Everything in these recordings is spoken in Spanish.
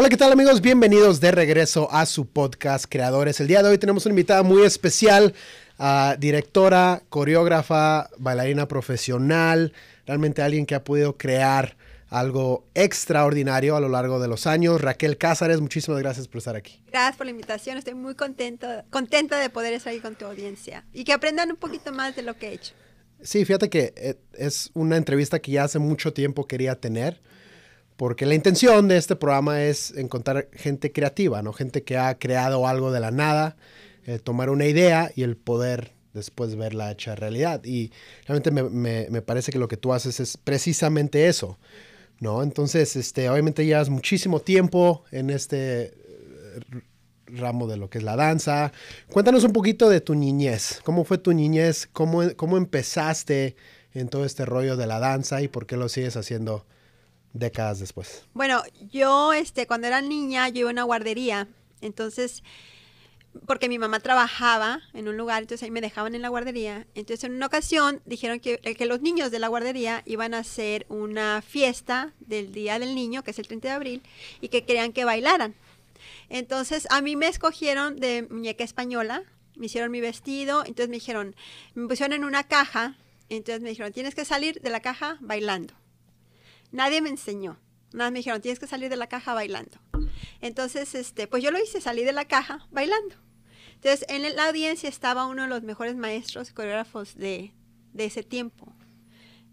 Hola, ¿qué tal amigos? Bienvenidos de regreso a su podcast Creadores. El día de hoy tenemos una invitada muy especial, uh, directora, coreógrafa, bailarina profesional, realmente alguien que ha podido crear algo extraordinario a lo largo de los años. Raquel Cázares, muchísimas gracias por estar aquí. Gracias por la invitación, estoy muy contento, contenta de poder estar aquí con tu audiencia y que aprendan un poquito más de lo que he hecho. Sí, fíjate que eh, es una entrevista que ya hace mucho tiempo quería tener porque la intención de este programa es encontrar gente creativa, ¿no? Gente que ha creado algo de la nada, eh, tomar una idea y el poder después verla hecha realidad. Y realmente me, me, me, parece que lo que tú haces es precisamente eso, ¿no? Entonces, este, obviamente llevas muchísimo tiempo en este eh, ramo de lo que es la danza. Cuéntanos un poquito de tu niñez. ¿Cómo fue tu niñez? ¿Cómo, cómo empezaste en todo este rollo de la danza y por qué lo sigues haciendo? Décadas después? Bueno, yo este, cuando era niña, yo iba a una guardería, entonces, porque mi mamá trabajaba en un lugar, entonces ahí me dejaban en la guardería. Entonces, en una ocasión dijeron que, que los niños de la guardería iban a hacer una fiesta del Día del Niño, que es el 30 de abril, y que querían que bailaran. Entonces, a mí me escogieron de muñeca española, me hicieron mi vestido, entonces me dijeron, me pusieron en una caja, entonces me dijeron, tienes que salir de la caja bailando. Nadie me enseñó. Nada me dijeron, tienes que salir de la caja bailando. Entonces, este, pues yo lo hice, salí de la caja bailando. Entonces, en la audiencia estaba uno de los mejores maestros coreógrafos de, de ese tiempo.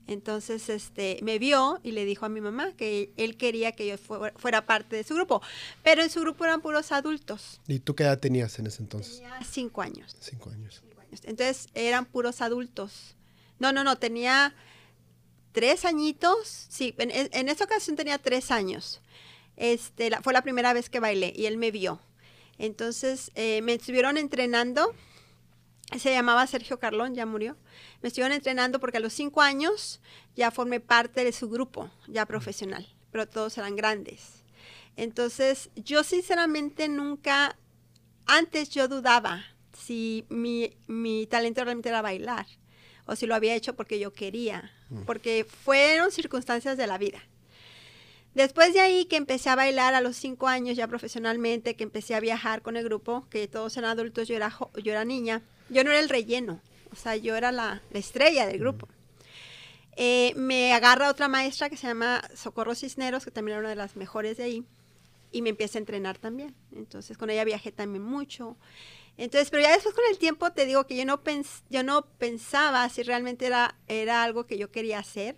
Entonces, este, me vio y le dijo a mi mamá que él quería que yo fuera, parte de su grupo. Pero en su grupo eran puros adultos. ¿Y tú qué edad tenías en ese entonces? Tenía cinco años. Cinco años. Cinco años. Entonces, eran puros adultos. No, no, no, tenía tres añitos, sí, en, en esta ocasión tenía tres años. Este, fue la primera vez que bailé y él me vio. Entonces eh, me estuvieron entrenando, se llamaba Sergio Carlón, ya murió. Me estuvieron entrenando porque a los cinco años ya formé parte de su grupo, ya profesional, pero todos eran grandes. Entonces yo sinceramente nunca, antes yo dudaba si mi, mi talento realmente era bailar o si lo había hecho porque yo quería, mm. porque fueron circunstancias de la vida. Después de ahí que empecé a bailar a los cinco años ya profesionalmente, que empecé a viajar con el grupo, que todos eran adultos, yo era, yo era niña, yo no era el relleno, o sea, yo era la, estrella del grupo. Eh, me agarra otra maestra que se llama Socorro Cisneros, que también era una de las mejores de ahí, y me empieza a entrenar también. Entonces con ella viajé también mucho. Entonces, pero ya después con el tiempo te digo que yo no, pens yo no pensaba si realmente era, era algo que yo quería hacer,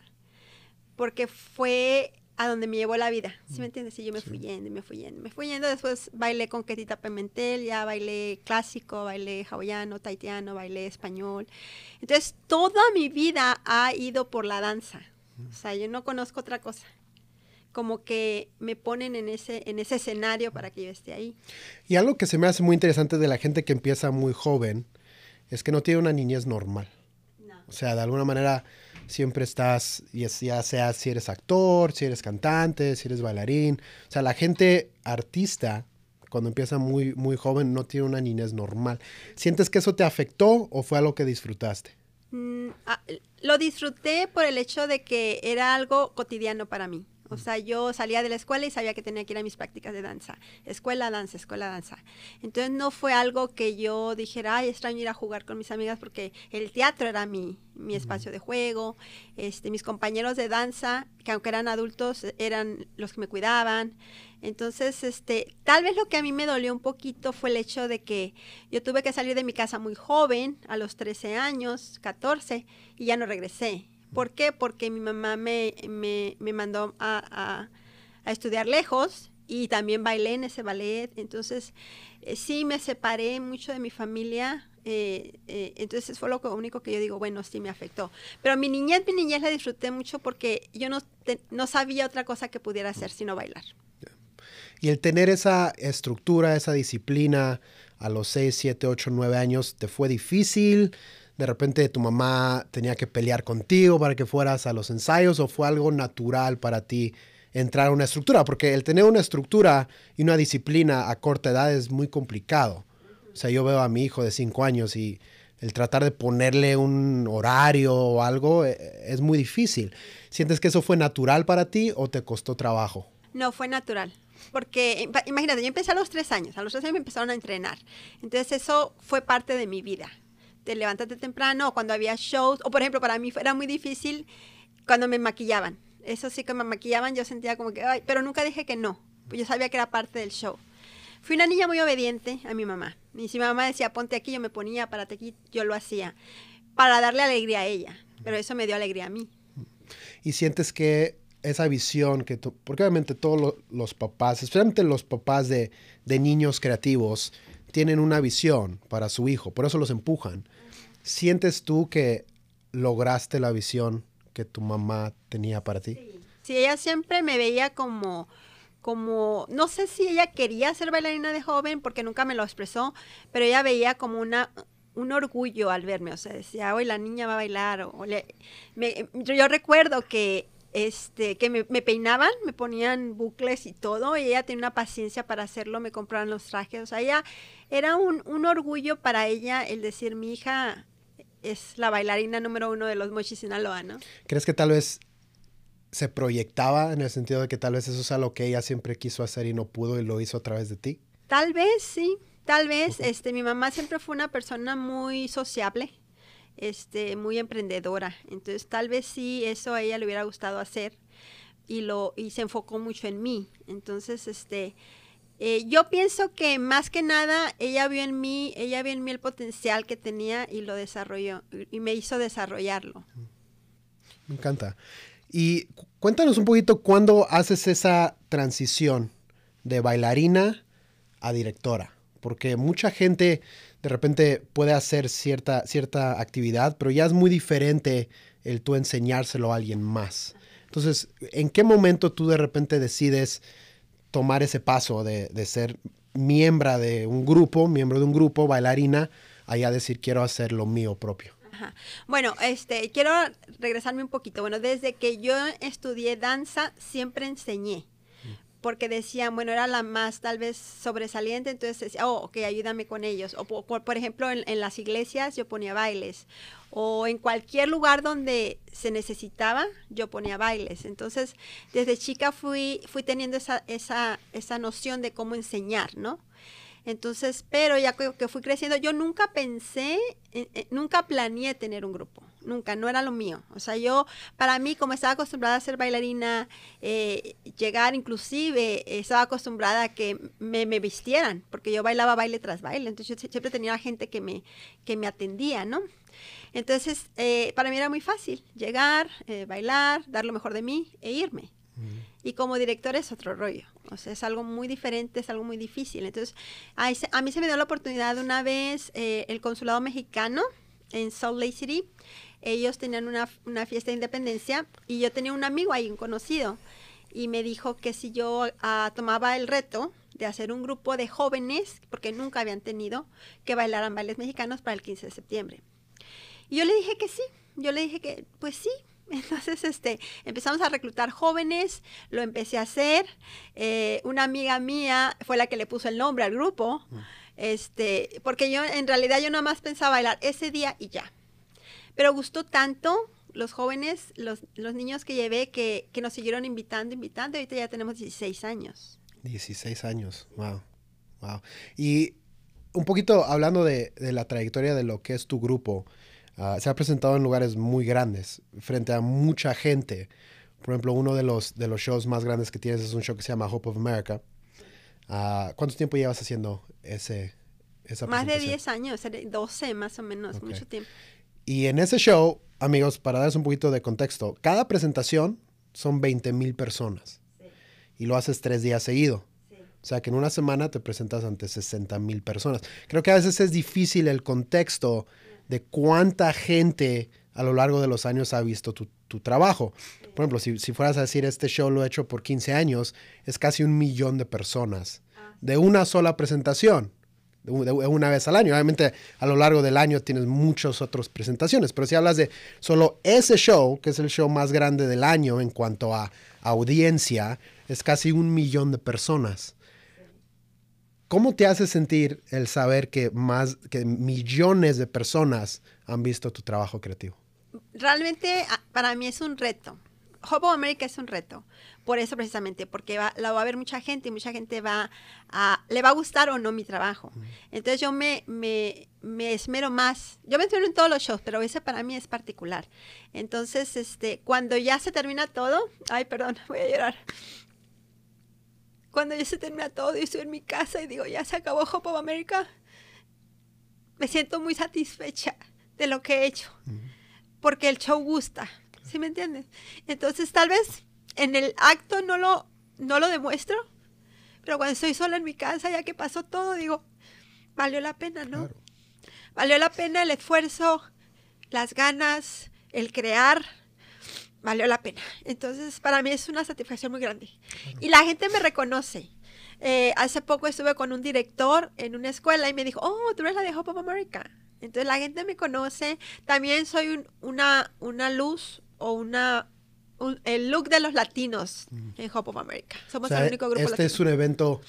porque fue a donde me llevó la vida, ¿sí me entiendes? Y yo me fui yendo, me fui yendo, me fui yendo, después bailé con Ketita Pimentel, ya bailé clásico, bailé hawaiano, taitiano, bailé español. Entonces, toda mi vida ha ido por la danza. O sea, yo no conozco otra cosa como que me ponen en ese, en ese escenario para que yo esté ahí. Y algo que se me hace muy interesante de la gente que empieza muy joven es que no tiene una niñez normal. No. O sea, de alguna manera siempre estás, ya sea si eres actor, si eres cantante, si eres bailarín. O sea, la gente artista, cuando empieza muy, muy joven, no tiene una niñez normal. ¿Sientes que eso te afectó o fue algo que disfrutaste? Mm, ah, lo disfruté por el hecho de que era algo cotidiano para mí. O sea, yo salía de la escuela y sabía que tenía que ir a mis prácticas de danza. Escuela, danza, escuela, danza. Entonces no fue algo que yo dijera, ay, extraño ir a jugar con mis amigas porque el teatro era mi, mi espacio de juego. Este, mis compañeros de danza, que aunque eran adultos, eran los que me cuidaban. Entonces, este, tal vez lo que a mí me dolió un poquito fue el hecho de que yo tuve que salir de mi casa muy joven, a los 13 años, 14, y ya no regresé. ¿Por qué? Porque mi mamá me, me, me mandó a, a, estudiar lejos y también bailé en ese ballet. Entonces, eh, sí me separé mucho de mi familia. Eh, eh, entonces fue lo único que yo digo, bueno, sí me afectó. Pero mi niñez, mi niñez la disfruté mucho porque yo no, no sabía otra cosa que pudiera hacer sino bailar. Y el tener esa estructura, esa disciplina a los 6, 7, 8, 9 años, ¿te fue difícil? De repente tu mamá tenía que pelear contigo para que fueras a los ensayos o fue algo natural para ti entrar a una estructura? Porque el tener una estructura y una disciplina a corta edad es muy complicado. O sea, yo veo a mi hijo de cinco años y el tratar de ponerle un horario o algo eh, es muy difícil. ¿Sientes que eso fue natural para ti o te costó trabajo? No, fue natural. porque imagínate, yo empecé a los tres años, a los tres años me empezaron a entrenar. Entonces eso fue parte de mi vida. Te levantaste temprano, o cuando había shows, o por ejemplo, para mí era muy difícil cuando me maquillaban. Eso sí que me maquillaban, yo sentía como que, pero nunca dije que no, pues yo sabía que era parte del show. Fui una niña muy obediente a mi mamá. Y si mi mamá decía, ponte aquí, yo me ponía, párate aquí, yo lo hacía. Para darle alegría a ella. Pero eso me dio alegría a mí. Y sientes que esa visión que tú, porque obviamente todos los papás, especialmente los papás de, de, niños creativos, tienen una visión para su hijo, por eso los empujan. ¿Sientes tú que lograste la visión que tu mamá tenía para ti? Sí, ella siempre me veía como, como, no sé si ella quería ser bailarina de joven, porque nunca me lo expresó, pero ella veía como una, un orgullo al verme, o sea, decía, hoy la niña va a bailar, o, yo recuerdo que este, que me, peinaban, me ponían bucles y todo, y ella tenía una paciencia para hacerlo, me compraban los trajes, o sea, ella era un, un orgullo para ella el decir, mi hija es la bailarina número uno de los Mochis Sinaloa, ¿no? ¿Crees que tal vez se proyectaba en el sentido de que tal vez eso es algo que ella siempre quiso hacer y no pudo y lo hizo a través de ti? Tal vez, sí, tal vez, este, mi mamá siempre fue una persona muy sociable, este, muy emprendedora. Entonces, tal vez sí, eso a ella le hubiera gustado hacer y, lo, y se enfocó mucho en mí. Entonces, este, eh, yo pienso que más que nada ella vio en mí, ella vio en mí el potencial que tenía y lo desarrolló y me hizo desarrollarlo. Me encanta. Y cuéntanos un poquito cuándo haces esa transición de bailarina a directora, porque mucha gente de repente puede hacer cierta, cierta actividad, pero ya es muy diferente el tú enseñárselo a alguien más. Entonces, ¿en qué momento tú de repente decides tomar ese paso de, ser miembro de un grupo, miembro de un grupo, bailarina, allá decir quiero hacer lo mío propio? Bueno, este, quiero regresarme un poquito. Bueno, desde que yo estudié danza, siempre enseñé porque decían, bueno, era la más tal vez sobresaliente, entonces decía, oh, ok, ayúdame con ellos. O por, ejemplo, en, las iglesias yo ponía bailes, o en cualquier lugar donde se necesitaba, yo ponía bailes. Entonces, desde chica fui, fui teniendo esa, esa, esa noción de cómo enseñar, ¿no? Entonces, pero ya que, fui creciendo, yo nunca pensé, nunca planeé tener un grupo nunca, no era lo mío. O sea, yo, para mí, como estaba acostumbrada a ser bailarina, eh, llegar inclusive, estaba acostumbrada a que me, me, vistieran, porque yo bailaba baile tras baile, entonces yo siempre tenía gente que me, que me atendía, ¿no? Entonces, eh, para mí era muy fácil llegar, eh, bailar, dar lo mejor de mí e irme. Y como director es otro rollo. O sea, es algo muy diferente, es algo muy difícil. Entonces, a, mí se me dio la oportunidad una vez el consulado mexicano en Salt Lake City ellos tenían una, fiesta de independencia y yo tenía un amigo ahí, un conocido, y me dijo que si yo ah, tomaba el reto de hacer un grupo de jóvenes, porque nunca habían tenido, que bailaran bailes mexicanos para el 15 de septiembre. Y yo le dije que sí, yo le dije que pues sí. Entonces, este, empezamos a reclutar jóvenes, lo empecé a hacer. Eh, una amiga mía fue la que le puso el nombre al grupo, mm. este, porque yo en realidad yo nada más pensaba bailar ese día y ya. Pero gustó tanto los jóvenes, los, niños que llevé, que, nos siguieron invitando, invitando. Ahorita ya tenemos 16 años. 16 años, wow, wow. Y un poquito hablando de, la trayectoria de lo que es tu grupo, ah, se ha presentado en lugares muy grandes, frente a mucha gente. Por ejemplo, uno de los, de los shows más grandes que tienes es un show que se llama Hope of America. Uh, ¿Cuánto tiempo llevas haciendo ese, esa Más de 10 años, 12 más o menos, mucho tiempo. Y en ese show, amigos, para darles un poquito de contexto, cada presentación son 20 mil personas. Y lo haces tres días seguido. O sea que en una semana te presentas ante 60 mil personas. Creo que a veces es difícil el contexto de cuánta gente a lo largo de los años ha visto tu, trabajo. Por ejemplo, si, si, fueras a decir este show lo he hecho por 15 años, es casi un millón de personas ah. de una sola presentación una vez al año. Obviamente a lo largo del año tienes muchas otras presentaciones, pero si hablas de solo ese show, que es el show más grande del año en cuanto a audiencia, es casi un millón de personas. ¿Cómo te hace sentir el saber que más que millones de personas han visto tu trabajo creativo? Realmente para mí es un reto. Hope of America es un reto, por eso precisamente, porque va, la va a ver mucha gente y mucha gente va a, le va a gustar o no mi trabajo. Entonces yo me, me, me esmero más. Yo me esmero en todos los shows, pero ese para mí es particular. Entonces, este, cuando ya se termina todo, ay, perdón, voy a llorar. Cuando ya se termina todo y estoy en mi casa y digo, ya se acabó Hope of America, me siento muy satisfecha de lo que he hecho, porque el show gusta, ¿sí me entiendes? Entonces, tal vez en el acto no lo, no lo demuestro, pero cuando estoy sola en mi casa, ya que pasó todo, digo, valió la pena, ¿no? Valió la pena el esfuerzo, las ganas, el crear, valió la pena. Entonces, para mí es una satisfacción muy grande. Y la gente me reconoce. Eh, hace poco estuve con un director en una escuela y me dijo, oh, tú eres la de Hope of America. Entonces la gente me conoce. También soy una, una luz o una el look de los latinos en Hope of America. Somos el único grupo Este es un evento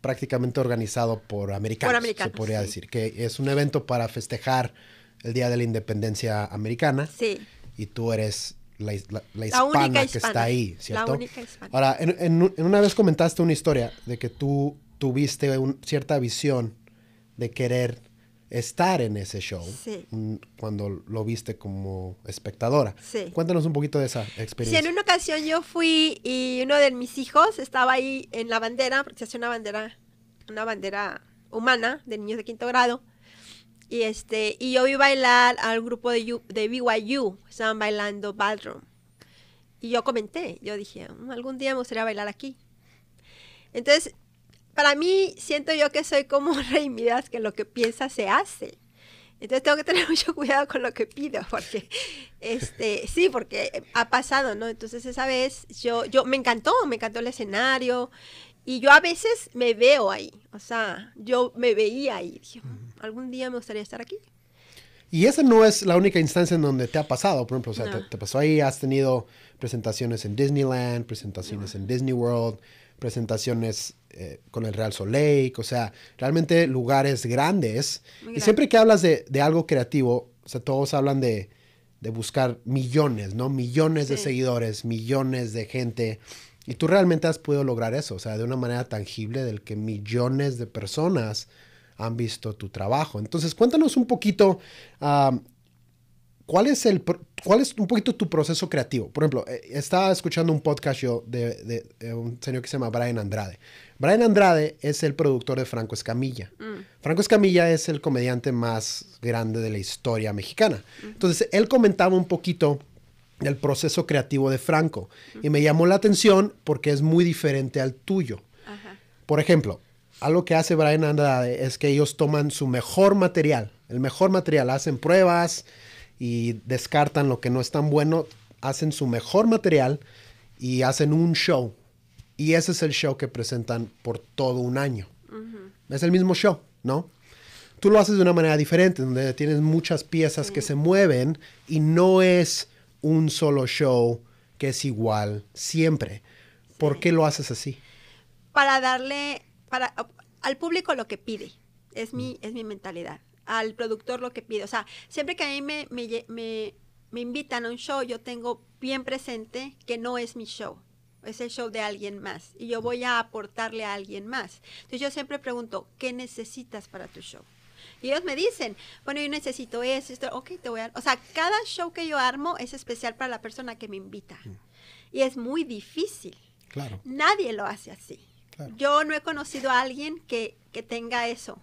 prácticamente organizado por americanos, se podría decir, que es un evento para festejar el Día de la Independencia Americana. Sí. Y tú eres la, hispana que está ahí, ¿cierto? La única hispana. Ahora, en, una vez comentaste una historia de que tú tuviste cierta visión de querer estar en ese show cuando lo viste como espectadora. Sí. Cuéntanos un poquito de esa experiencia. Sí, en una ocasión yo fui y uno de mis hijos estaba ahí en la bandera, porque se hace una bandera, una bandera humana de niños de quinto grado. Y este, y yo vi bailar al grupo de, de BYU, estaban bailando Ballroom. Y yo comenté, yo dije, mm, algún día me gustaría bailar aquí. Entonces, para mí siento yo que soy como Rey Midas, que lo que piensa se hace. Entonces tengo que tener mucho cuidado con lo que pido, porque, este, sí, porque ha pasado, ¿no? Entonces esa vez yo, yo, me encantó, me encantó el escenario, y yo a veces me veo ahí, o sea, yo me veía ahí, dije, algún día me gustaría estar aquí. Y esa no es la única instancia en donde te ha pasado, por ejemplo, o sea, te, pasó ahí, has tenido presentaciones en Disneyland, presentaciones en Disney World, presentaciones eh, con el Real Soleil, o sea, realmente lugares grandes. Y siempre que hablas de, algo creativo, o sea, todos hablan de, buscar millones, ¿no? Millones de seguidores, millones de gente. Y tú realmente has podido lograr eso, o sea, de una manera tangible del que millones de personas han visto tu trabajo. Entonces, cuéntanos un poquito ¿Cuál es, el, ¿Cuál es un poquito tu proceso creativo? Por ejemplo, eh, estaba escuchando un podcast yo de, un señor que se llama Brian Andrade. Brian Andrade es el productor de Franco Escamilla. Mm. Franco Escamilla es el comediante más grande de la historia mexicana. Entonces, él comentaba un poquito del proceso creativo de Franco y me llamó la atención porque es muy diferente al tuyo. Por ejemplo, algo que hace Brian Andrade es que ellos toman su mejor material, el mejor material, hacen pruebas, y descartan lo que no es tan bueno, hacen su mejor material y hacen un show. Y ese es el show que presentan por todo un año. Es el mismo show, ¿no? Tú lo haces de una manera diferente, donde tienes muchas piezas que se mueven y no es un solo show que es igual siempre. ¿Por qué lo haces así? Para darle para, al público lo que pide. Es mi, es mi mentalidad al productor lo que pide. O sea, siempre que a mí me, me, me, invitan a un show, yo tengo bien presente que no es mi show es el show de alguien más y yo voy a aportarle a alguien más. Entonces yo siempre pregunto, ¿qué necesitas para tu show? Y ellos me dicen, bueno, yo necesito eso, esto, ok, te voy a... O sea, cada show que yo armo es especial para la persona que me invita. Mm. Y es muy difícil. Claro. Nadie lo hace así. Yo no he conocido a alguien que, tenga eso,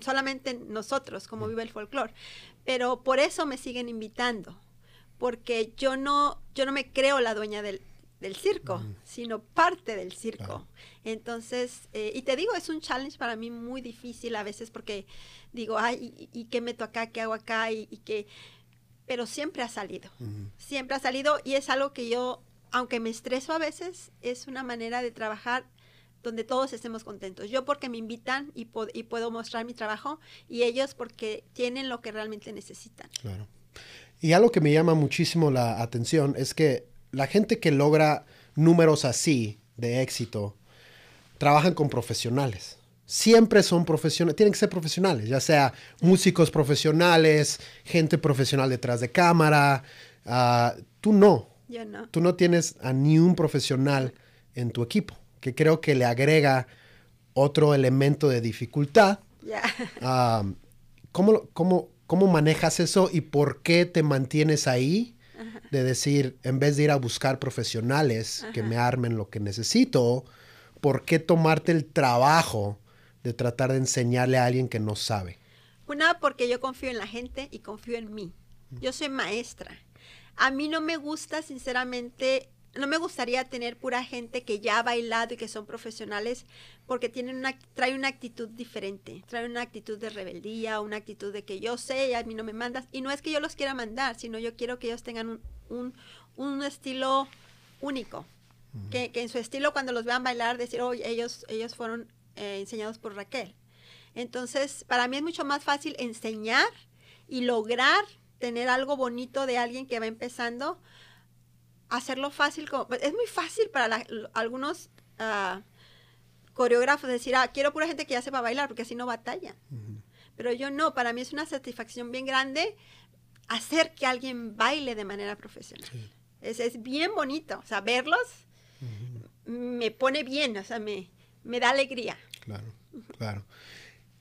solamente nosotros, como vive el folclore. Pero por eso me siguen invitando, porque yo no, yo no me creo la dueña del, circo, sino parte del circo. Entonces, eh, y te digo, es un challenge para mí muy difícil a veces porque digo, ay, ¿y, qué meto acá? ¿Qué hago acá? Y, qué... Pero siempre ha salido, siempre ha salido y es algo que yo, aunque me estreso a veces, es una manera de trabajar donde todos estemos contentos. Yo porque me invitan y, y, puedo mostrar mi trabajo y ellos porque tienen lo que realmente necesitan. Claro. Y algo que me llama muchísimo la atención es que la gente que logra números así de éxito trabajan con profesionales. Siempre son profesionales, tienen que ser profesionales, ya sea músicos profesionales, gente profesional detrás de cámara. Ah, tú no. Yo no. Tú no tienes a ni un profesional en tu equipo, que creo que le agrega otro elemento de dificultad. ¿cómo, cómo, cómo manejas eso y por qué te mantienes ahí? De decir, en vez de ir a buscar profesionales que me armen lo que necesito, ¿por qué tomarte el trabajo de tratar de enseñarle a alguien que no sabe? Una, porque yo confío en la gente y confío en mí. Yo soy maestra. A mí no me gusta, sinceramente, no me gustaría tener pura gente que ya ha bailado y que son profesionales porque tienen una, trae una actitud diferente, trae una actitud de rebeldía, una actitud de que yo sé y a mí no me mandas. Y no es que yo los quiera mandar, sino yo quiero que ellos tengan un, un, un estilo único. Que, que, en su estilo cuando los vean bailar decir, oye, ellos, ellos fueron eh, enseñados por Raquel. Entonces, para mí es mucho más fácil enseñar y lograr tener algo bonito de alguien que va empezando, hacerlo fácil. Como, es muy fácil para la, algunos uh, coreógrafos decir, ah, quiero pura gente que ya sepa bailar, porque así no batalla. Uh -huh. Pero yo no, para mí es una satisfacción bien grande hacer que alguien baile de manera profesional. Sí. Es, es, bien bonito, o sea, verlos uh -huh. me pone bien, o sea, me, me da alegría. Claro, claro.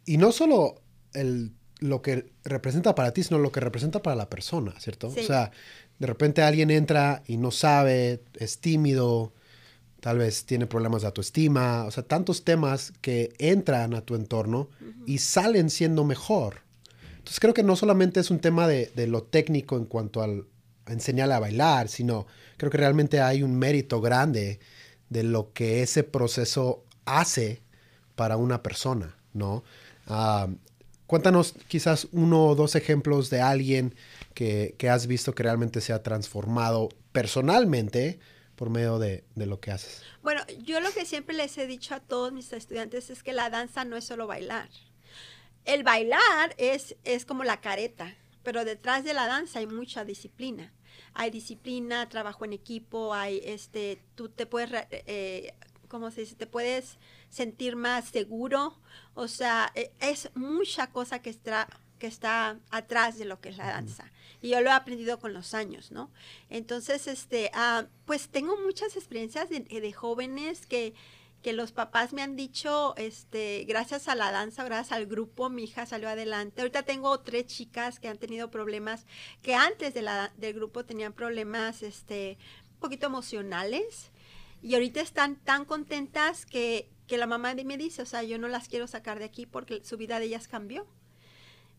Y no solo el, lo que representa para ti, sino lo que representa para la persona, ¿cierto? Sí. O sea, de repente alguien entra y no sabe, es tímido, tal vez tiene problemas de autoestima, o sea, tantos temas que entran a tu entorno uh -huh. y salen siendo mejor. Entonces creo que no solamente es un tema de, de lo técnico en cuanto al, a enseñarle a bailar, sino creo que realmente hay un mérito grande de lo que ese proceso hace para una persona, ¿no? Uh, cuéntanos quizás uno o dos ejemplos de alguien que, has visto que realmente se ha transformado personalmente por medio de, de, lo que haces. Bueno, yo lo que siempre les he dicho a todos mis estudiantes es que la danza no es solo bailar. El bailar es, es como la careta, pero detrás de la danza hay mucha disciplina. Hay disciplina, trabajo en equipo, hay este, tú te puedes, eh, ¿cómo se dice? Te puedes sentir más seguro. O sea, e, es mucha cosa que está, que está atrás de lo que es la danza. Y yo lo he aprendido con los años, ¿no? Entonces, este, uh, pues tengo muchas experiencias de, de jóvenes que, que los papás me han dicho, este, gracias a la danza, gracias al grupo, mi hija salió adelante. Ahorita tengo tres chicas que han tenido problemas, que antes de la, del grupo tenían problemas, este, un poquito emocionales. Y ahorita están tan contentas que, que la mamá me dice, o sea, yo no las quiero sacar de aquí porque su vida de ellas cambió.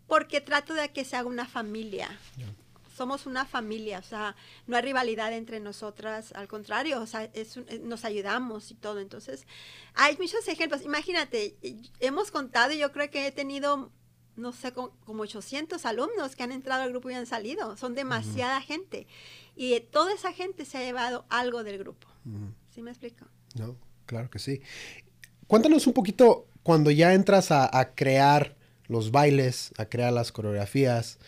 Porque trato de que se haga una familia. Yeah. Somos una familia, o sea, no hay rivalidad entre nosotras, al contrario, o sea, es un, nos ayudamos y todo. Entonces, hay muchos ejemplos. Imagínate, hemos contado, yo creo que he tenido, no sé, como 800 alumnos que han entrado al grupo y han salido. Son demasiada uh -huh. gente. Y toda esa gente se ha llevado algo del grupo. Uh -huh. ¿Sí me explico? No, claro que sí. Cuéntanos un poquito cuando ya entras a, a, crear los bailes, a crear las coreografías,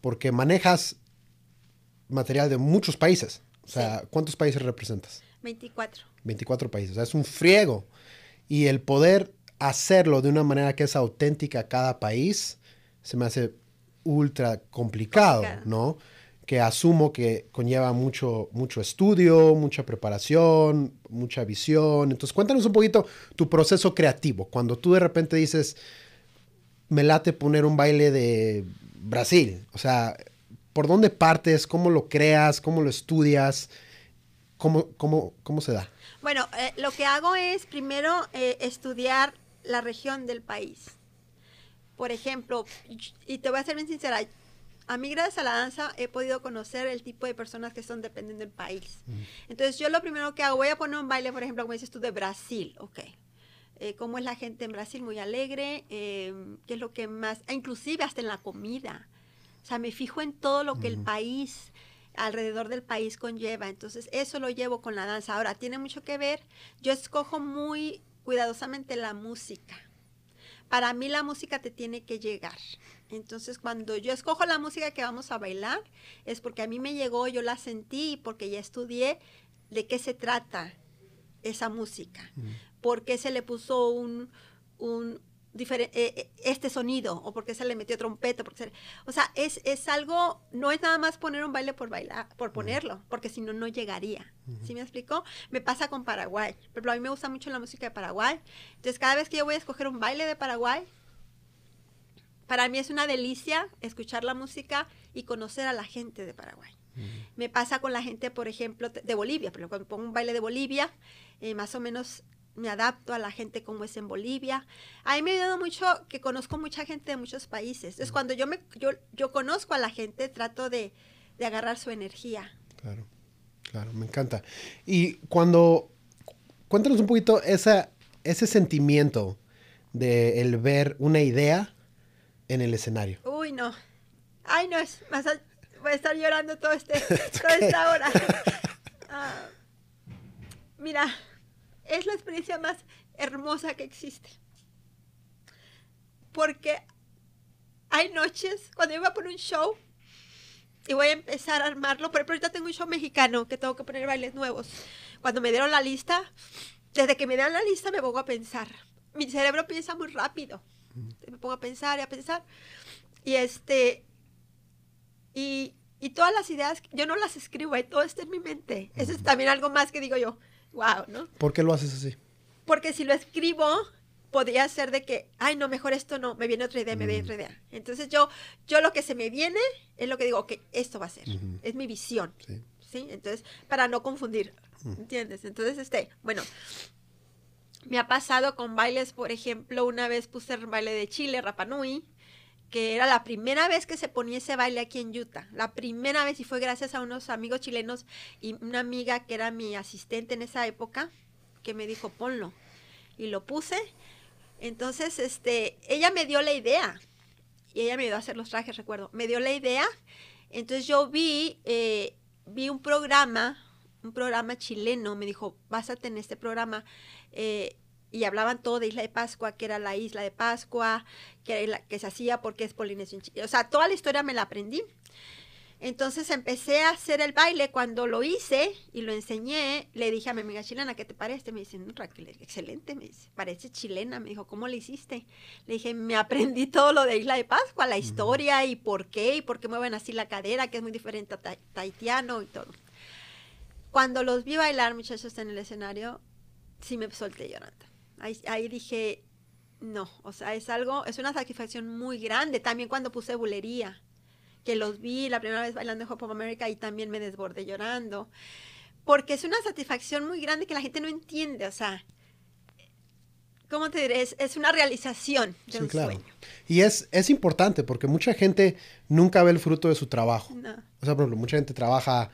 porque manejas material de muchos países. O sea, sí. ¿cuántos países representas? 24. 24 países. O sea, es un friego. Y el poder hacerlo de una manera que es auténtica a cada país se me hace ultra complicado, complicado. ¿no? que asumo que conlleva mucho, mucho estudio, mucha preparación, mucha visión. Entonces, cuéntanos un poquito tu proceso creativo. Cuando tú de repente dices, me late poner un baile de Brasil. O sea, ¿por dónde partes? ¿Cómo lo creas? ¿Cómo lo estudias? ¿Cómo, cómo, cómo se da? Bueno, eh, lo que hago es primero eh, estudiar la región del país. Por ejemplo, y te voy a ser bien sincera, a mí gracias a la danza he podido conocer el tipo de personas que son dependiendo del país. Mm. Entonces yo lo primero que hago, voy a poner un baile, por ejemplo, como dices tú, de Brasil, ok. Eh, cómo es la gente en Brasil, muy alegre, eh, qué es lo que más, inclusive hasta en la comida. O sea, me fijo en todo lo que el país, alrededor del país conlleva. Entonces eso lo llevo con la danza. Ahora, tiene mucho que ver, yo escojo muy cuidadosamente la música. Para mí la música te tiene que llegar. Entonces, cuando yo escojo la música que vamos a bailar, es porque a mí me llegó, yo la sentí, porque ya estudié de qué se trata esa música. Mm. ¿Por qué se le puso un, un, difere- eh, eh, este sonido o porque se le metió trompeta. Porque se le- o sea, es, es algo, no es nada más poner un baile por bailar, por ponerlo, porque si no, no llegaría. ¿Sí me explico? Me pasa con Paraguay. Por ejemplo, a mí me gusta mucho la música de Paraguay. Entonces, cada vez que yo voy a escoger un baile de Paraguay, para mí es una delicia escuchar la música y conocer a la gente de Paraguay. Me pasa con la gente, por ejemplo, de Bolivia. Pero cuando pongo un baile de Bolivia, eh, más o menos me adapto a la gente como es en Bolivia. A mí me ha ayudado mucho que conozco mucha gente de muchos países. Entonces, cuando yo, me, yo, yo conozco a la gente, trato de, de agarrar su energía. Claro, claro, me encanta. Y cuando, cuéntanos un poquito esa, ese sentimiento de el ver una idea en el escenario. Uy, no. Ay, no, es más a estar llorando todo este, toda esta hora. Ah, mira, es la experiencia más hermosa que existe. Porque hay noches cuando yo voy a poner un show y voy a empezar a armarlo. Por ejemplo, ahorita tengo un show mexicano que tengo que poner bailes nuevos. Cuando me dieron la lista, desde que me dieron la lista me pongo a pensar. Mi cerebro piensa muy rápido. Me pongo a pensar y a pensar. Y este. Y, y todas las ideas, yo no las escribo, todo está en mi mente. Eso es también algo más que digo yo, wow, ¿no? ¿Por qué lo haces así? Porque si lo escribo, podría ser de que, ay, no, mejor esto no, me viene otra idea, me viene otra idea. Entonces yo, yo lo que se me viene es lo que digo, ok, esto va a ser, Ujú. es mi visión, Sí. ¿sí? Entonces, para no confundir, ¿entiendes? Entonces, este, bueno, me ha pasado con bailes, por ejemplo, una vez puse el baile de Chile, Rapanui, que era la primera vez que se ponía ese baile aquí en Utah. La primera vez y fue gracias a unos amigos chilenos y una amiga que era mi asistente en esa época que me dijo, ponlo. Y lo puse. Entonces, este, ella me dio la idea. Y ella me dio a hacer los trajes, recuerdo. Me dio la idea. Entonces yo vi, eh, vi un programa, un programa chileno. Me dijo, básate en este programa. eh, y hablaban todo de Isla de Pascua, que era la isla de Pascua, que, la- que se hacía porque es Polinesio en Chile. O sea, toda la historia me la aprendí. Entonces empecé a hacer el baile. Cuando lo hice y lo enseñé, le dije a mi amiga chilena, ¿qué te parece? Me dice, "No, Raquel, excelente, me dice, parece chilena. Me dijo, ¿cómo lo hiciste? Le dije, me aprendí todo lo de Isla de Pascua, la historia y por qué, y por qué mueven así la cadera, que es muy diferente a ta- tahitiano y todo. Cuando los vi bailar, muchachos, en el escenario, sí me solté llorando. Ahí, ahí dije, no, o sea, es algo, es una satisfacción muy grande. También cuando puse bulería, que los vi la primera vez bailando en Hop of America y también me desbordé llorando. Porque es una satisfacción muy grande que la gente no entiende, o sea, ¿cómo te diré? Es, es una realización de Sí, un claro. sueño. Y es, es importante porque mucha gente nunca ve el fruto de su trabajo. No. O sea, por ejemplo, mucha gente trabaja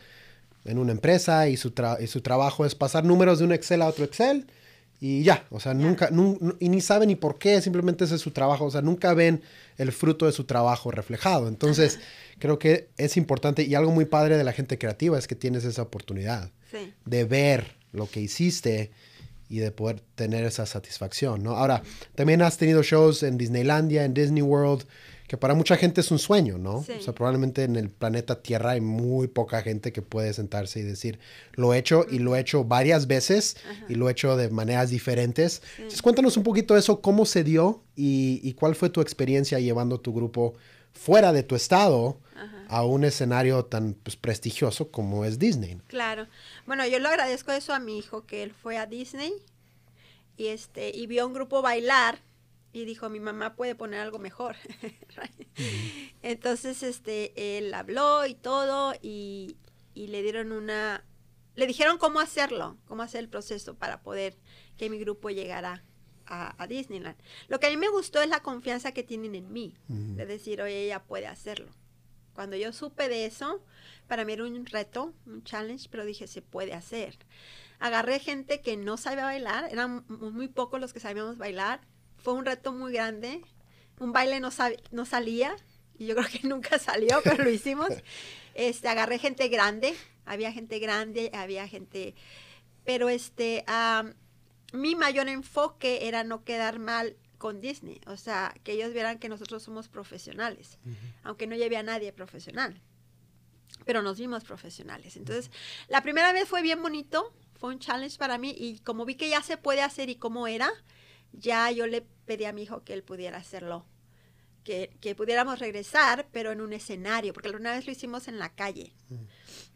en una empresa y su, tra- y su trabajo es pasar números de un Excel a otro Excel y ya. O sea, nunca, nun- nu- y ni saben ni por qué, simplemente ese es su trabajo. O sea, nunca ven el fruto de su trabajo reflejado. Entonces, creo que es importante y algo muy padre de la gente creativa es que tienes esa oportunidad Sí. de ver lo que hiciste y de poder tener esa satisfacción, ¿no? Ahora, también has tenido shows en Disneylandia, en Disney World, que para mucha gente es un sueño, ¿no? Sí. O sea, probablemente en el planeta Tierra hay muy poca gente que puede sentarse y decir, lo he hecho y lo he hecho varias veces y lo he hecho de maneras diferentes. Entonces, cuéntanos un poquito eso, cómo se dio y, y cuál fue tu experiencia llevando tu grupo fuera de tu estado a un escenario tan pues, prestigioso como es Disney. Claro. Bueno, yo le agradezco eso a mi hijo, que él fue a Disney y este y vio un grupo bailar y dijo, mi mamá puede poner algo mejor. Entonces, este, él habló y todo y, y le dieron una, le dijeron cómo hacerlo, cómo hacer el proceso para poder que mi grupo llegara a, a Disneyland. Lo que a mí me gustó es la confianza que tienen en mí, de decir, oye, ella puede hacerlo. Cuando yo supe de eso, para mí era un reto, un challenge, pero dije, se puede hacer. Agarré gente que no sabía bailar, eran mu- muy pocos los que sabíamos bailar. Fue un reto muy grande. Un baile no, no salía, y yo creo que nunca salió, pero lo hicimos. Este, agarré gente grande, había gente grande, había gente... Pero este, mi mayor enfoque era no quedar mal con Disney, o sea, que ellos vieran que nosotros somos profesionales, aunque no llevé a nadie profesional, pero nos vimos profesionales. Entonces, la primera vez fue bien bonito, fue un challenge para mí y como vi que ya se puede hacer y cómo era, ya yo le pedí a mi hijo que él pudiera hacerlo, que, que pudiéramos regresar, pero en un escenario, porque una vez lo hicimos en la calle.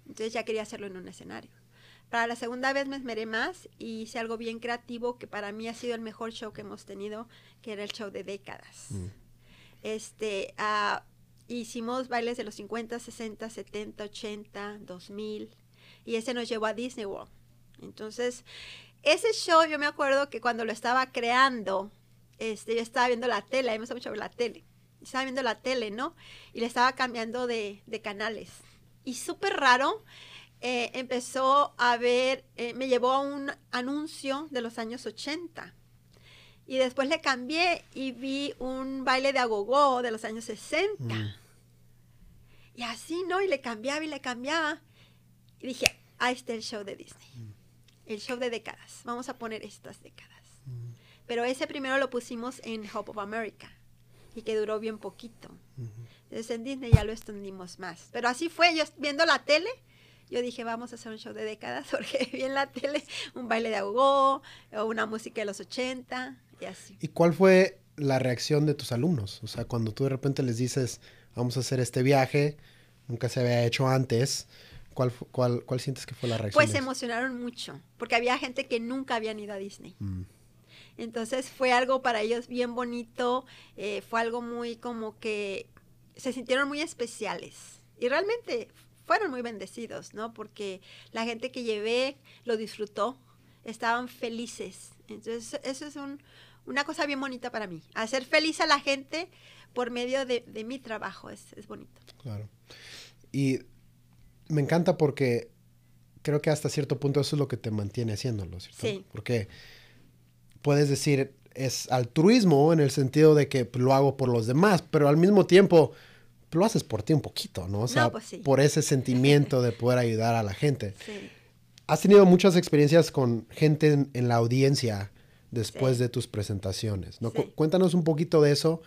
Entonces ya quería hacerlo en un escenario. Para la segunda vez me esmeré más y hice algo bien creativo que para mí ha sido el mejor show que hemos tenido, que era el show de décadas. Este, ah, hicimos bailes de los 50, 60, 70, 80, 2000 y ese nos llevó a Disney World. Entonces, ese show yo me acuerdo que cuando lo estaba creando, este, yo estaba viendo la tele, a mí me gusta mucho ver la tele. Estaba viendo la tele, ¿no? Y le estaba cambiando de, de canales. Y súper raro, eh, empezó a ver, eh, me llevó a un anuncio de los años 80. Y después le cambié y vi un baile de agogó de los años 60. Mm. Y así, ¿no? Y le cambiaba y le cambiaba. Y dije, ahí está el show de Disney. Mm. El show de décadas. Vamos a poner estas décadas. Mm. Pero ese primero lo pusimos en Hope of America. Y que duró bien poquito. Entonces en Disney ya lo extendimos más. Pero así fue, yo viendo la tele, yo dije, vamos a hacer un show de décadas, porque vi en la tele un baile de agogó, o una música de los 80, y así. ¿Y cuál fue la reacción de tus alumnos? O sea, cuando tú de repente les dices, vamos a hacer este viaje, nunca se había hecho antes, ¿cuál, cuál, cuál sientes que fue la reacción? Pues se emocionaron mucho, porque había gente que nunca habían ido a Disney. Mm. Entonces fue algo para ellos bien bonito, eh, fue algo muy como que se sintieron muy especiales. Y realmente fueron muy bendecidos, ¿no? Porque la gente que llevé lo disfrutó, estaban felices. Entonces, eso es una cosa bien bonita para mí. Hacer feliz a la gente por medio de, mi trabajo es, bonito. Claro. Y me encanta porque creo que hasta cierto punto eso es lo que te mantiene haciéndolo, ¿cierto? Sí. Porque puedes decir, es altruismo en el sentido de que lo hago por los demás, pero al mismo tiempo lo haces por ti un poquito, ¿no? O sea, pues por ese sentimiento de poder ayudar a la gente. Sí. Has tenido muchas experiencias con gente en, la audiencia después de tus presentaciones, ¿no? Cuéntanos un poquito de eso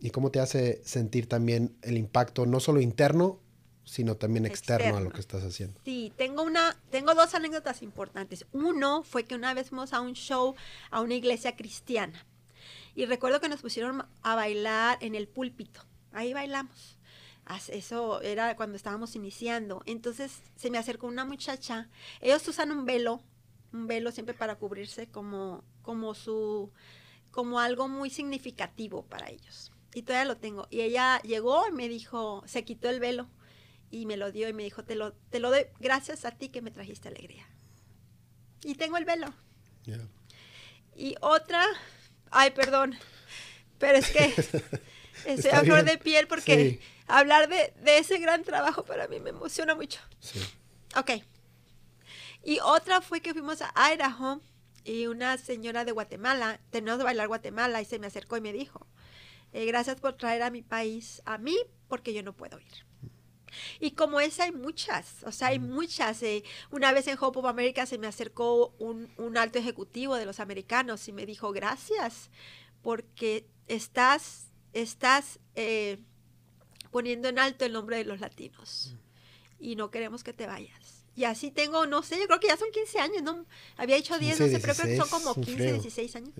y cómo te hace sentir también el impacto no solo interno, sino también externo, a lo que estás haciendo. Sí, tengo una, tengo dos anécdotas importantes. Uno fue que una vez fuimos a un show a una iglesia cristiana y recuerdo que nos pusieron a bailar en el púlpito ahí bailamos. Eso era cuando estábamos iniciando. Entonces se me acercó una muchacha. Ellos usan un velo, un velo siempre para cubrirse como, como su, como algo muy significativo para ellos. Y todavía lo tengo. Y ella llegó y me dijo, se quitó el velo y me lo dio y me dijo, te lo, te lo doy gracias a ti que me trajiste alegría. Y tengo el velo. Y otra, ay, perdón, pero es que Estoy a flor de piel porque hablar de, ese gran trabajo para mí me emociona mucho. Sí. Ok. Y otra fue que fuimos a Idaho y una señora de Guatemala, tenemos de bailar Guatemala y se me acercó y me dijo, eh, gracias por traer a mi país a mí porque yo no puedo ir. Y como esa hay muchas, o sea, hay muchas. Eh, una vez en Hope of America se me acercó un, un, alto ejecutivo de los americanos y me dijo, gracias, porque estás estás eh, poniendo en alto el nombre de los latinos y no queremos que te vayas. Y así tengo, no sé, yo creo que ya son 15 años, ¿no? Había dicho 10, no sé, pero creo que son como 15, 16 años.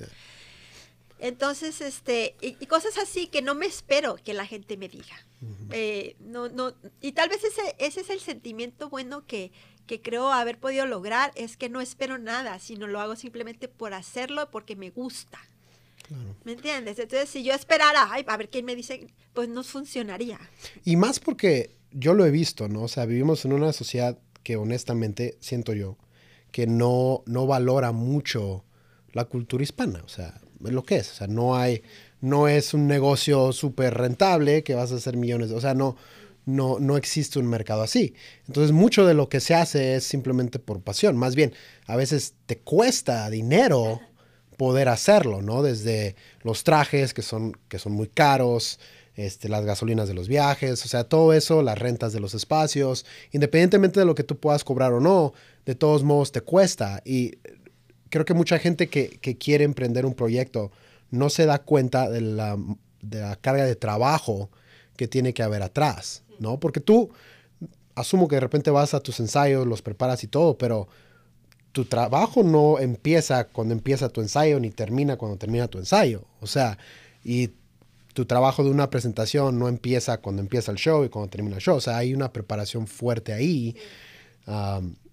Entonces, este, y, cosas así que no me espero que la gente me diga. Eh, no, no, y tal vez ese, ese es el sentimiento bueno que, que creo haber podido lograr, es que no espero nada, sino lo hago simplemente por hacerlo, porque me gusta. ¿Me entiendes? Entonces, si yo esperara, ay, a ver quién me dice, pues no funcionaría. Y más porque yo lo he visto, ¿no? O sea, vivimos en una sociedad que honestamente, siento yo, que no, no valora mucho la cultura hispana. O sea, lo que es. O sea, no hay, no es un negocio súper rentable que vas a hacer millones. o sea, no, no, no existe un mercado así. Entonces, mucho de lo que se hace es simplemente por pasión. Más bien, a veces te cuesta dinero poder hacerlo, ¿no? Desde los trajes que son, que son muy caros, este, las gasolinas de los viajes, o sea, todo eso, las rentas de los espacios, independientemente de lo que tú puedas cobrar o no, de todos modos te cuesta. Y creo que mucha gente que, quiere emprender un proyecto no se da cuenta de la, de la carga de trabajo que tiene que haber atrás, ¿no? Porque tú, asumo que de repente vas a tus ensayos, los preparas y todo, pero tu trabajo no empieza cuando empieza tu ensayo ni termina cuando termina tu ensayo. O sea, y tu trabajo de una presentación no empieza cuando empieza el show y cuando termina el show. O sea, hay una preparación fuerte ahí.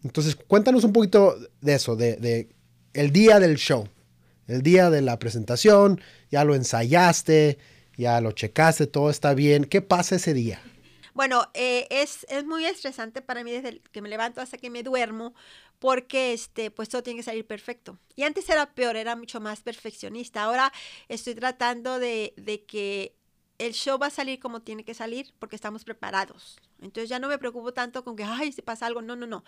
entonces, cuéntanos un poquito de eso, de, de, el día del show, el día de la presentación, ya lo ensayaste, ya lo checaste, todo está bien. ¿Qué pasa ese día? Bueno, eh, es, es, muy estresante para mí desde que me levanto hasta que me duermo, porque este, pues todo tiene que salir perfecto. Y antes era peor, era mucho más perfeccionista. Ahora estoy tratando de, de que el show va a salir como tiene que salir porque estamos preparados. Entonces ya no me preocupo tanto con que, ay, si pasa algo. No, no, no.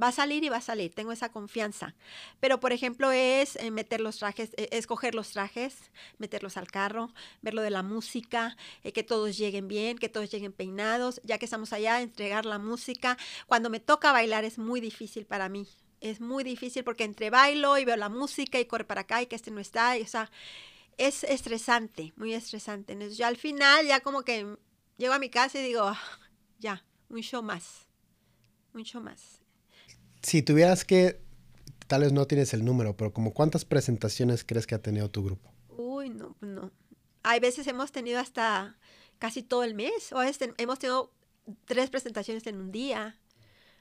Va a salir y va a salir. Tengo esa confianza. Pero, por ejemplo, es eh, meter los trajes, eh, escoger los trajes, meterlos al carro, ver lo de la música, eh, que todos lleguen bien, que todos lleguen peinados. Ya que estamos allá, entregar la música. Cuando me toca bailar es muy difícil para mí. Es muy difícil porque entre bailo y veo la música y corre para acá y que este no está. O sea, es estresante, muy estresante. Entonces, yo al final ya como que llego a mi casa y digo, ah, ya, un show más, un show más. Si tuvieras que, tal vez no tienes el número, pero como cuántas presentaciones crees que ha tenido tu grupo? Uy, no, no. Hay veces hemos tenido hasta casi todo el mes, o hemos tenido tres presentaciones en un día.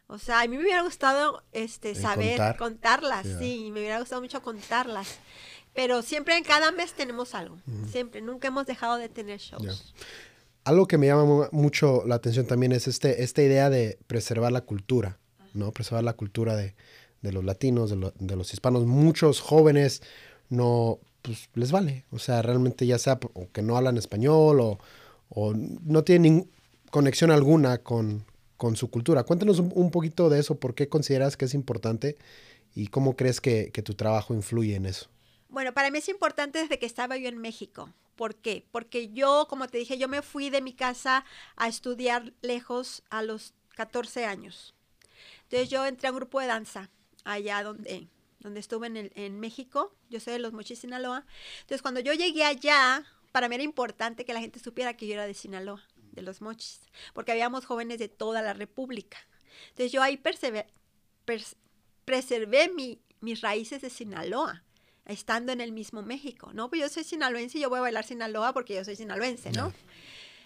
O sea, a mí me hubiera gustado este, saber contarlas, sí, me hubiera gustado mucho contarlas. Pero siempre en cada mes tenemos algo. Siempre, nunca hemos dejado de tener shows. Algo que me llama mucho la atención también es este, esta idea de preservar la cultura, ¿no? Preservar la cultura de, los latinos, de, los hispanos. Muchos jóvenes no, pues les vale. O sea, realmente ya sea que no hablan español o, no tienen conexión alguna con, con su cultura. Cuéntanos un, poquito de eso, por qué consideras que es importante y cómo crees que tu trabajo influye en eso. Bueno, para mí es importante desde que estaba yo en México. ¿Por qué? Porque yo, como te dije, yo me fui de mi casa a estudiar lejos a los 14 años. Entonces yo entré a un grupo de danza allá donde, donde estuve en, en México. Yo soy de los Mochis, Sinaloa. Entonces cuando yo llegué allá, para mí era importante que la gente supiera que yo era de Sinaloa, de los Mochis, porque habíamos jóvenes de toda la República. Entonces yo ahí preservé mis raíces de Sinaloa estando en el mismo México, ¿no? Pues yo soy sinaloense y yo voy a bailar Sinaloa porque yo soy sinaloense, ¿no?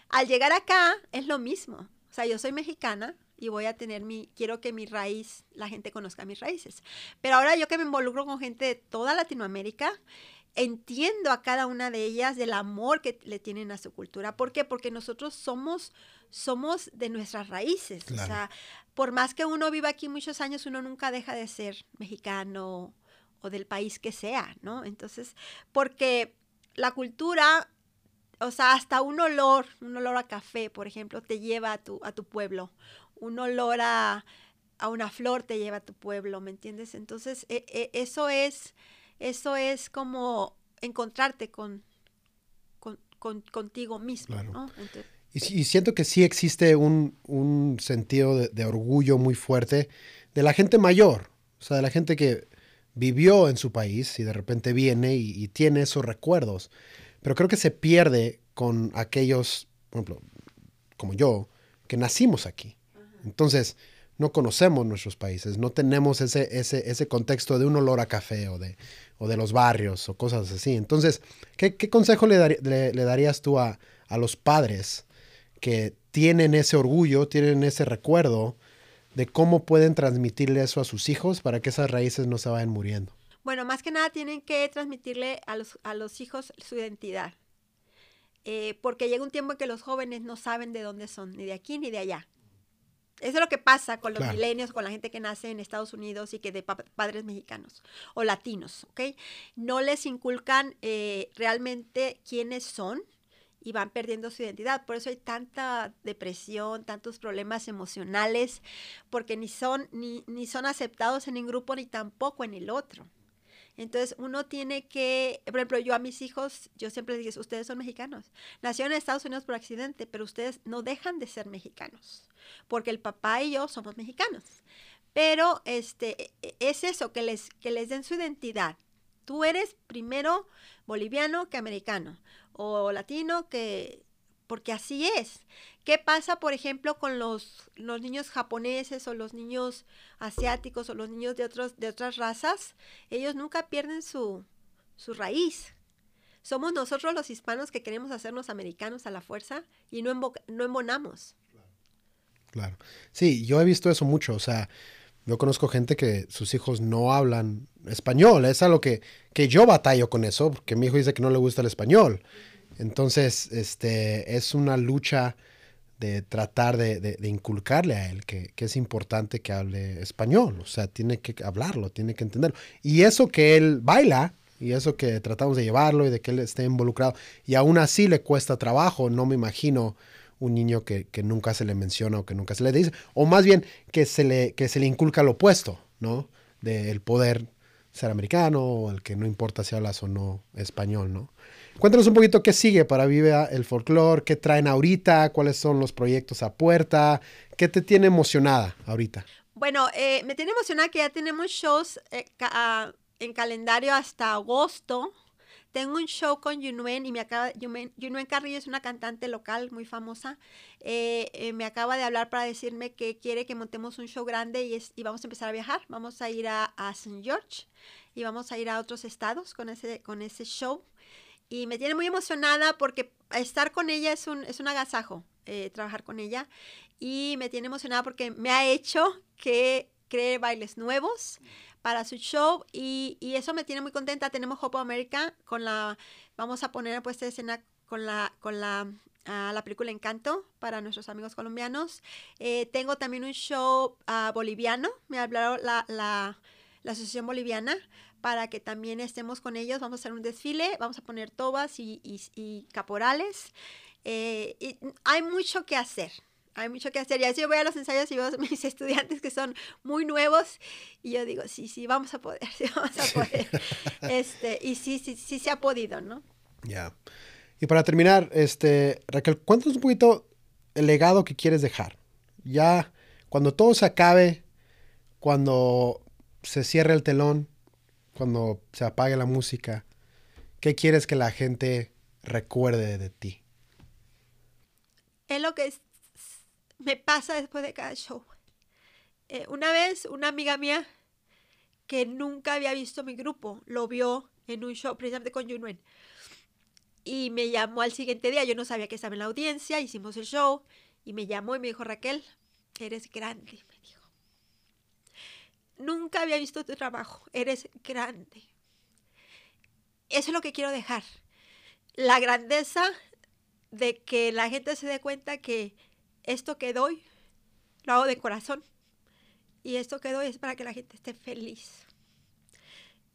Al llegar acá es lo mismo. O sea, yo soy mexicana y voy a tener mi, quiero que mi raíz, la gente conozca mis raíces. Pero ahora yo que me involucro con gente de toda Latinoamérica, entiendo a cada una de ellas del amor que le tienen a su cultura. ¿Por qué? Porque nosotros somos, somos de nuestras raíces. O sea, por más que uno viva aquí muchos años, uno nunca deja de ser mexicano, o del país que sea, ¿no? Entonces, porque la cultura, o sea, hasta un olor, un olor a café, por ejemplo, te lleva a tu, a tu pueblo, un olor a, una flor te lleva a tu pueblo, ¿me entiendes? Entonces, e, e, eso es, eso es como encontrarte con, con, contigo mismo, ¿no? y, siento que sí existe un, sentido de, de orgullo muy fuerte de la gente mayor, o sea, de la gente que vivió en su país y de repente viene y, tiene esos recuerdos. Pero creo que se pierde con aquellos, por ejemplo, como yo, que nacimos aquí. Entonces, no conocemos nuestros países, no tenemos ese, ese, ese contexto de un olor a café o de, o de los barrios o cosas así. Entonces, ¿qué, consejo le, le, le, darías tú a, a los padres que tienen ese orgullo, tienen ese recuerdo de cómo pueden transmitirle eso a sus hijos para que esas raíces no se vayan muriendo. Bueno, más que nada tienen que transmitirle a los, a los hijos su identidad. Eh, porque llega un tiempo en que los jóvenes no saben de dónde son, ni de aquí ni de allá. Eso es lo que pasa con los milenios, con la gente que nace en Estados Unidos y que de padres mexicanos o latinos, ¿ok? No les inculcan eh, realmente quiénes son, y van perdiendo su identidad. Por eso hay tanta depresión, tantos problemas emocionales, porque ni son, ni, ni son aceptados en un grupo ni tampoco en el otro. Entonces uno tiene que, por ejemplo, yo a mis hijos, yo siempre les digo, ustedes son mexicanos. Nacieron en Estados Unidos por accidente, pero ustedes no dejan de ser mexicanos, porque el papá y yo somos mexicanos. Pero este, e, e, es eso, que les, que les den su identidad. Tú eres primero boliviano que americano o latino que porque así es. ¿Qué pasa, por ejemplo, con los, los niños japoneses o los niños asiáticos o los niños de, otros, de otras razas? Ellos nunca pierden su, su raíz. Somos nosotros los hispanos que queremos hacernos americanos a la fuerza y no, no embonamos. Claro. Sí, yo he visto eso mucho. O sea, yo conozco gente que sus hijos no hablan español. Es algo que, que yo batallo con eso, porque mi hijo dice que no le gusta el español. Entonces, este, es una lucha de tratar de, de, inculcarle a él que, que, es importante que hable español. O sea, tiene que hablarlo, tiene que entenderlo. Y eso que él baila, y eso que tratamos de llevarlo y de que él esté involucrado, y aún así le cuesta trabajo, no me imagino un niño que, nunca se le menciona o que nunca se le dice, o más bien que se le, que se le inculca lo opuesto, ¿no? Del poder ser americano o el que no importa si hablas o no español, ¿no? Cuéntanos un poquito qué sigue para Vive el Folklore, qué traen ahorita, cuáles son los proyectos a puerta, qué te tiene emocionada ahorita. Bueno, eh, me tiene emocionada que ya tenemos shows eh, ah, en calendario hasta agosto tengo un show con Yunuen y me acaba, Yunuen, Carrillo es una cantante local muy famosa. Eh, eh, me acaba de hablar para decirme que quiere que montemos un show grande y, y vamos a empezar a viajar. Vamos a ir a, a St. George y vamos a ir a otros estados con ese, con ese show. Y me tiene muy emocionada porque estar con ella es un, es un agasajo, eh, trabajar con ella. Y me tiene emocionada porque me ha hecho que cree bailes nuevos para su show y, eso me tiene muy contenta. Tenemos Hope America con la, vamos a poner puesta de escena con la, con la, ah, la película Encanto para nuestros amigos colombianos. Eh, tengo también un show uh, boliviano, me hablaron la, la, la Asociación Boliviana para que también estemos con ellos. Vamos a hacer un desfile, vamos a poner tobas y, y, caporales. Eh, y hay mucho que hacer hay mucho que hacer. Y así yo voy a los ensayos y veo a mis estudiantes que son muy nuevos y yo digo, sí, sí, vamos a poder, sí, vamos a poder. este, y sí, sí, sí se ha podido, ¿no? Ya. Y para terminar, este, Raquel, cuéntanos un poquito el legado que quieres dejar. Ya, cuando todo se acabe, cuando se cierre el telón, cuando se apague la música, ¿qué quieres que la gente recuerde de ti? Es lo que me pasa después de cada show. Eh, una vez una amiga mía que nunca había visto mi grupo, lo vio en un show precisamente con Junwen. Y me llamó al siguiente día, yo no sabía que estaba en la audiencia, hicimos el show y me llamó y me dijo, Raquel, eres grande, me dijo. Nunca había visto tu trabajo, eres grande. Eso es lo que quiero dejar. La grandeza de que la gente se dé cuenta que esto que doy, lo hago de corazón. Y esto que doy es para que la gente esté feliz.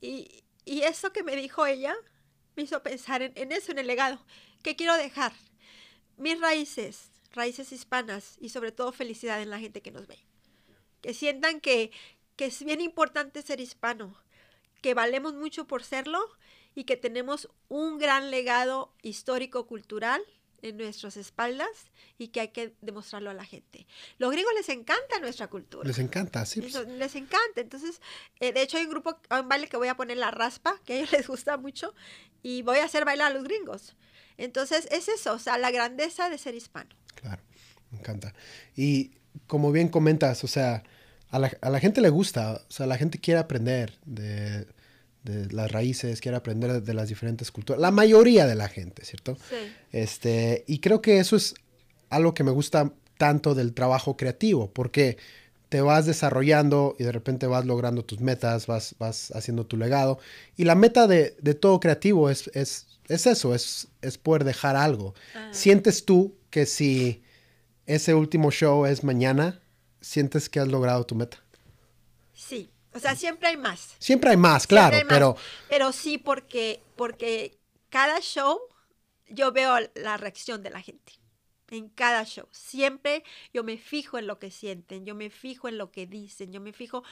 Y, eso que me dijo ella me hizo pensar en, eso, en el legado. ¿Qué quiero dejar? Mis raíces, raíces hispanas y sobre todo felicidad en la gente que nos ve. Que sientan que, que es bien importante ser hispano, que valemos mucho por serlo y que tenemos un gran legado histórico-cultural en nuestras espaldas y que hay que demostrarlo a la gente. Los gringos les encanta nuestra cultura. Les encanta, sí. Les, encanta. Entonces, eh, de hecho hay un grupo, un baile que voy a poner la raspa, que a ellos les gusta mucho, y voy a hacer bailar a los gringos. Entonces, es eso, o sea, la grandeza de ser hispano. Claro, me encanta. Y como bien comentas, o sea, a la, a la gente le gusta, o sea, la gente quiere aprender de de las raíces, quiere aprender de las diferentes culturas. La mayoría de la gente, ¿cierto? Sí. Este, y creo que eso es algo que me gusta tanto del trabajo creativo, porque te vas desarrollando y de repente vas logrando tus metas, vas, vas haciendo tu legado. Y la meta de, todo creativo es, es, es, eso, es, es poder dejar algo. Ah. ¿Sientes tú que si ese último show es mañana, sientes que has logrado tu meta? Sí, o sea, siempre hay más. Siempre hay más, claro, pero... Pero sí, porque, porque cada show yo veo la reacción de la gente. En cada show. Siempre yo me fijo en lo que sienten, yo me fijo en lo que dicen, yo me fijo.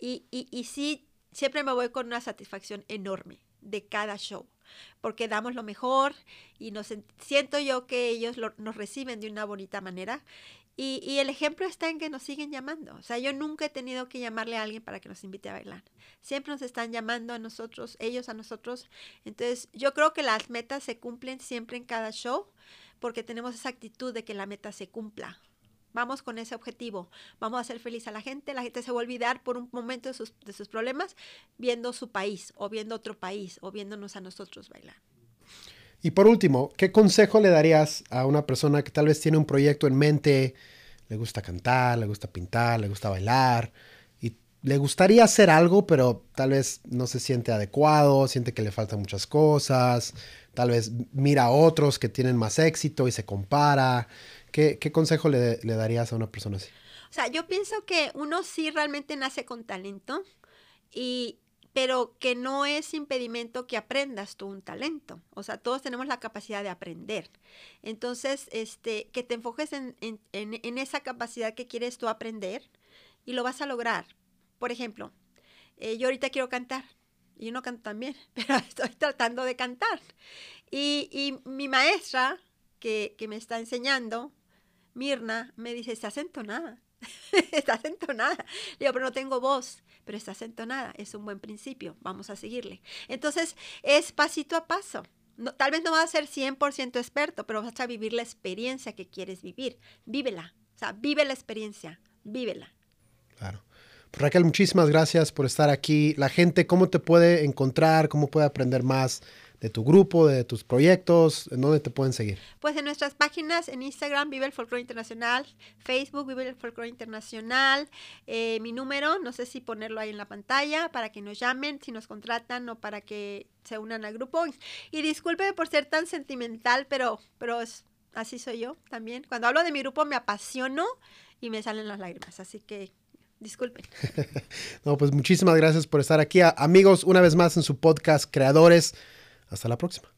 Y, y, y sí, siempre me voy con una satisfacción enorme de cada show porque damos lo mejor y nos siento yo que ellos nos reciben de una bonita manera y, el ejemplo está en que nos siguen llamando. O sea, yo nunca he tenido que llamarle a alguien para que nos invite a bailar. Siempre nos están llamando a nosotros, ellos a nosotros. Entonces, yo creo que las metas se cumplen siempre en cada show, porque tenemos esa actitud de que la meta se cumpla. Vamos con ese objetivo, vamos a hacer feliz a la gente, la gente se va a olvidar por un momento de sus, de sus problemas viendo su país o viendo otro país o viéndonos a nosotros bailar. Y por último, ¿qué consejo le darías a una persona que tal vez tiene un proyecto en mente, le gusta cantar, le gusta pintar, le gusta bailar, y le gustaría hacer algo, pero tal vez no se siente adecuado, siente que le faltan muchas cosas, tal vez mira a otros que tienen más éxito y se compara? ¿Qué, consejo le, le darías a una persona así? O sea, yo pienso que uno sí realmente nace con talento y pero que no es impedimento que aprendas tú un talento. O sea, todos tenemos la capacidad de aprender. Entonces, este, que te enfoques en, en, esa capacidad que quieres tú aprender y lo vas a lograr. Por ejemplo, eh, yo ahorita quiero cantar. Y no canto tan bien, pero estoy tratando de cantar. Y, y mi maestra, que, que, me está enseñando, Mirna, me dice, estás entonada. estás entonada. Le digo, pero no tengo voz pero estás entonada, es un buen principio, vamos a seguirle. Entonces, es pasito a paso. Tal vez no vas a ser 100% experto, pero vas a vivir la experiencia que quieres vivir. Vívela, o sea, vive la experiencia, vívela. Claro. Pues Raquel, muchísimas gracias por estar aquí. La gente, ¿cómo te puede encontrar? ¿Cómo puede aprender más de tu grupo, de tus proyectos? ¿En dónde te pueden seguir? Pues en nuestras páginas, en Instagram, Vive el Folclore Internacional, Facebook, Vive el Folclore Internacional, eh, mi número, no sé si ponerlo ahí en la pantalla para que nos llamen, si nos contratan o para que se unan al grupo. Y discúlpeme por ser tan sentimental, pero, pero es, así soy yo también. Cuando hablo de mi grupo me apasiono y me salen las lágrimas, así que disculpen. no, pues muchísimas gracias por estar aquí. Amigos, una vez más en su podcast Creadores. Hasta la próxima.